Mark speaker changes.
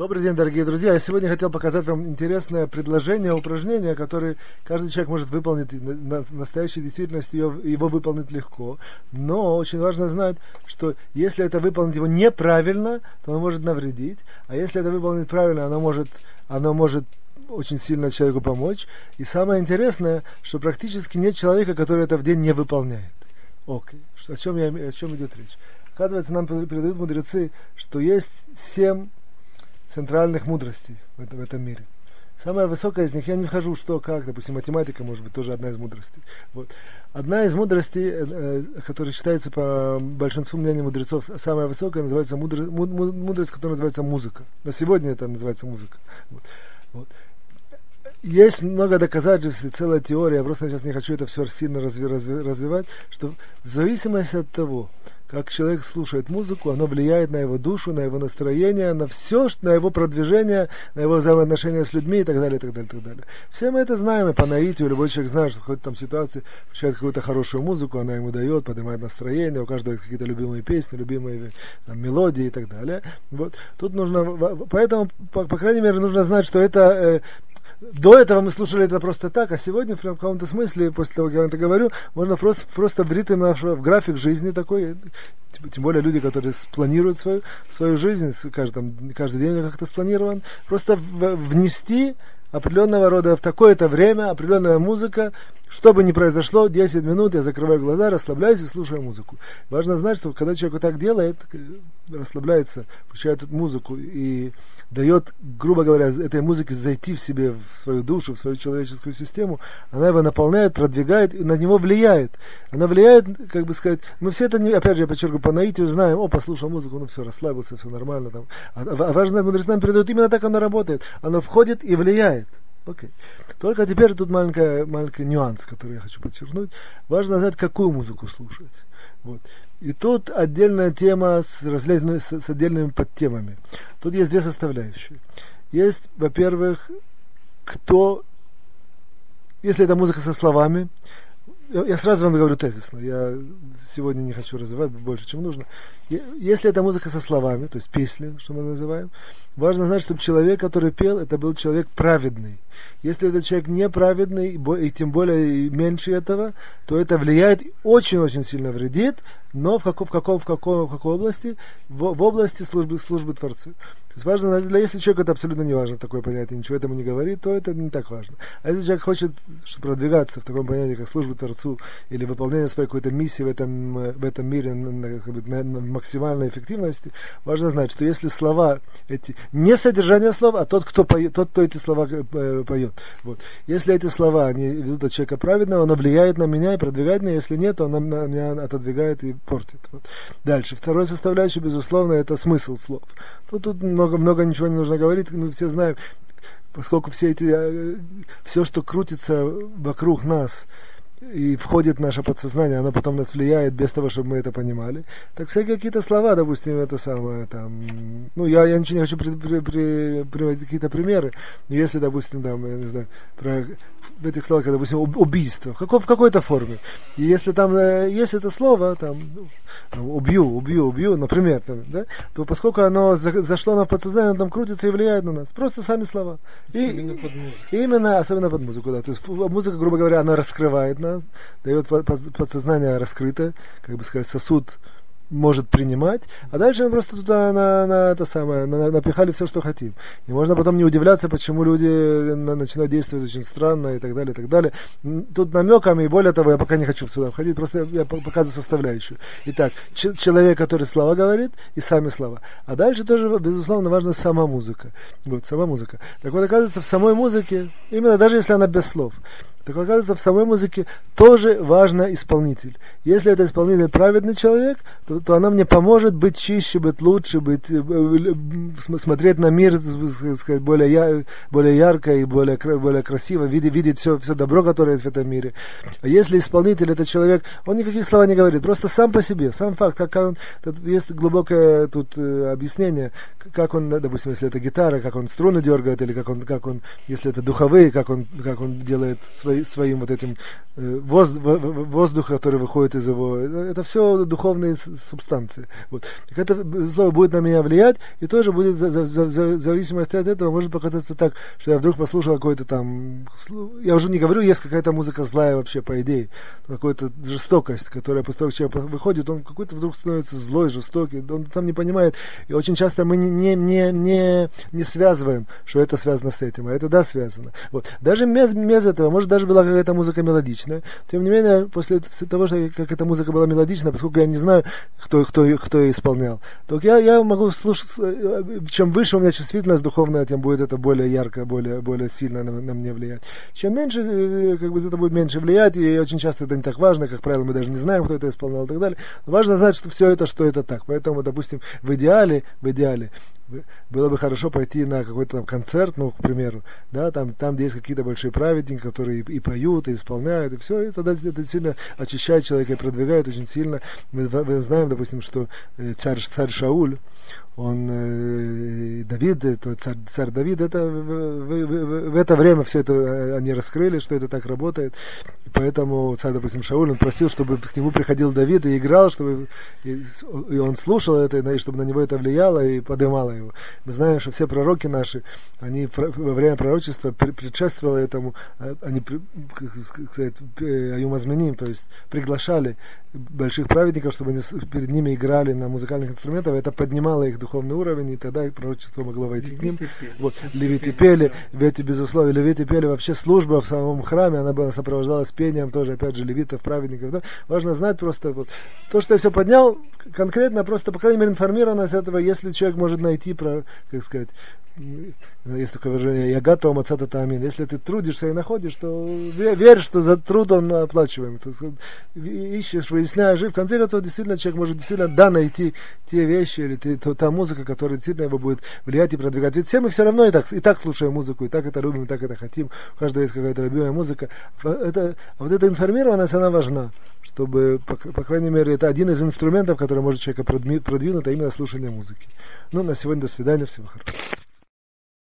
Speaker 1: Добрый день, дорогие друзья. Я сегодня хотел показать вам интересное предложение, упражнение, которое каждый человек может выполнить. На настоящей действительности его выполнить легко. Но очень важно знать, что если это выполнить его неправильно, то оно может навредить. А если это выполнить правильно, оно может, оно может очень сильно человеку помочь. И самое интересное, что практически нет человека, который это в день не выполняет. Окей. О чем, я, о чем идет речь? Оказывается, нам передают мудрецы, что есть семь центральных мудростей в в этом мире. Самая высокая из них, я не вхожу, что, как, допустим, математика, может быть, тоже одна из мудростей. Вот. Одна из мудростей, э, э которая считается по большинству мнений мудрецов, самая высокая, называется мудр, мудрость, которая называется музыка. На сегодня это называется музыка. Вот. Вот. Есть много доказательств и целая теория, я просто сейчас не хочу это все сильно разви, разви, развивать, что в зависимости от того, как человек слушает музыку, оно влияет на его душу, на его настроение, на все, на его продвижение, на его взаимоотношения с людьми и так далее, и так далее, и так далее. Все мы это знаем, и по наитию любой человек знает, что в какой-то там ситуации включает какую-то хорошую музыку, она ему дает, поднимает настроение, у каждого есть какие-то любимые песни, любимые там, мелодии и так далее. Вот. Тут нужно, поэтому, по, по крайней мере, нужно знать, что это э, до этого мы слушали это просто так, а сегодня в каком-то смысле, после того, как я это говорю, можно просто, просто в ритм нашего, в график жизни такой, тем более люди, которые планируют свою, свою жизнь, каждый, там, каждый день как-то спланирован, просто внести определенного рода в такое-то время, определенная музыка, что бы ни произошло, 10 минут я закрываю глаза, расслабляюсь и слушаю музыку. Важно знать, что когда человек так делает, расслабляется, включает музыку и дает, грубо говоря, этой музыке зайти в себе, в свою душу, в свою человеческую систему, она его наполняет, продвигает и на него влияет. Она влияет, как бы сказать, мы все это, не, опять же, я подчеркиваю, по наитию знаем, о, послушал музыку, ну все, расслабился, все нормально. Там. А, а важно, мудрецы нам передают, именно так оно работает. Оно входит и влияет. Окей. Только теперь тут маленький, маленький нюанс, который я хочу подчеркнуть. Важно знать, какую музыку слушать. Вот. И тут отдельная тема с, с, с отдельными подтемами. Тут есть две составляющие. Есть, во-первых, кто, если это музыка со словами, я сразу вам говорю тезисно, я сегодня не хочу развивать больше, чем нужно. Если это музыка со словами, то есть песня, что мы называем, важно знать, чтобы человек, который пел, это был человек праведный. Если этот человек неправедный, и тем более меньше этого, то это влияет, очень-очень сильно вредит, но в, каком, в, каком, в, каком, в какой области? В, в области службы, службы Творцу. То есть важно, если человек это абсолютно не важно, такое понятие, ничего этому не говорит, то это не так важно. А если человек хочет продвигаться в таком понятии, как служба Творцу, или выполнение своей какой-то миссии в этом, в этом мире на, на, на максимальной эффективности, важно знать, что если слова эти, не содержание слов, а тот, кто тот, кто эти слова э, поет. Вот. Если эти слова они ведут от человека праведного, оно влияет на меня и продвигает меня, если нет, то оно меня отодвигает и портит. Вот. Дальше. Второй составляющий, безусловно, это смысл слов. Тут, тут много, много ничего не нужно говорить, мы все знаем, поскольку все эти, э, все, что крутится вокруг нас, и входит в наше подсознание, оно потом нас влияет без того, чтобы мы это понимали. Так всякие какие-то слова, допустим, это самое, там, ну, я, я ничего не хочу приводить при, при, какие-то примеры, но если, допустим, там, я не знаю, про, в этих словах, допустим, убийство, в, какой, в какой-то форме, и если там э, есть это слово, там, ну, убью, убью, убью, например, там, да, то поскольку оно зашло на подсознание, оно там крутится и влияет на нас, просто сами слова. И, именно под музыку. Именно, особенно под музыку, да, то есть музыка, грубо говоря, она раскрывает нас, да, дает подсознание раскрыто, как бы сказать, сосуд может принимать, а дальше мы просто туда на, на это самое, на, напихали все, что хотим. И можно потом не удивляться, почему люди на, начинают действовать очень странно и так далее, и так далее. Тут намеками, и более того, я пока не хочу сюда входить, просто я, показываю составляющую. Итак, человек, который слова говорит, и сами слова. А дальше тоже, безусловно, важна сама музыка. Вот, сама музыка. Так вот, оказывается, в самой музыке, именно даже если она без слов, так оказывается, в самой музыке тоже важно исполнитель. Если это исполнитель праведный человек, то, то она мне поможет быть чище, быть лучше, быть, э, э, смотреть на мир сказать, более, более ярко и более, более красиво, видеть, видеть все, все добро, которое есть в этом мире. А если исполнитель это человек, он никаких слов не говорит, просто сам по себе, сам факт, как он, есть глубокое тут э, объяснение, как он, допустим, если это гитара, как он струны дергает, или как он, как он если это духовые, как он, как он делает свои свои, своим вот этим э, воздух, воздух, который выходит из его, это, это все духовные субстанции. Вот. Так это слово будет на меня влиять, и тоже будет за, в зависимости от этого может показаться так, что я вдруг послушал какой-то там, я уже не говорю, есть какая-то музыка злая вообще, по идее, какая-то жестокость, которая после того, как человек выходит, он какой-то вдруг становится злой, жестокий, он сам не понимает, и очень часто мы не, не, не, не, не связываем, что это связано с этим, а это да, связано. Вот. Даже без, без этого, может даже была какая-то музыка мелодичная, тем не менее, после того, что как эта музыка была мелодичная, поскольку я не знаю, кто, кто, кто ее исполнял, то я, я могу слушать, э, чем выше у меня чувствительность духовная, тем будет это более ярко, более, более сильно на, на мне влиять. Чем меньше, э, как бы это будет меньше влиять, и очень часто это не так важно, как правило, мы даже не знаем, кто это исполнял и так далее. Но важно знать, что все это, что это так. Поэтому, допустим, в идеале, в идеале, было бы хорошо пойти на какой-то там концерт, ну, к примеру, да, там, там где есть какие-то большие праведники, которые и, и поют, и исполняют, и все, и тогда это сильно очищает человека и продвигает очень сильно. Мы, мы знаем, допустим, что э, царь, царь Шауль, он э, Давид, это царь, царь Давид, это в, в, в, в это время все это э, они раскрыли, что это так работает. Поэтому царь, допустим, Шауль, он просил, чтобы к нему приходил Давид и играл, чтобы и, и он слушал это, и чтобы на него это влияло и поднимало его. Мы знаем, что все пророки наши, они во время пророчества предшествовало этому, а, они, как сказать, аюмазменим, то есть приглашали больших праведников, чтобы они перед ними играли на музыкальных инструментах, это поднимало их духовный уровень, и тогда пророчество могло войти к ним. Вот, левиты пели, ведь, безусловно, левиты пели вообще служба в самом храме, она была сопровождалась пением тоже, опять же, левитов, праведников. Да? Важно знать просто, вот, то, что я все поднял, конкретно просто, по крайней мере, информированность этого, если человек может найти, про, как сказать, есть такое выражение, я готов мацата тамин. Если ты трудишься и находишь, то верь, что за труд он оплачиваем. Ищешь, выясняешь, и в конце концов действительно человек может действительно да найти те вещи или те, та, та музыка, которая действительно его будет влиять и продвигать. Ведь все мы все равно и так, и так слушаем музыку, и так это любим, и так это хотим. У каждого есть какая-то любимая музыка. Это, вот эта информированность, она важна, чтобы, по, по крайней мере, это один из инструментов, который может человека продвинуть, а именно слушание музыки. Ну, на сегодня до свидания, всего хорошего.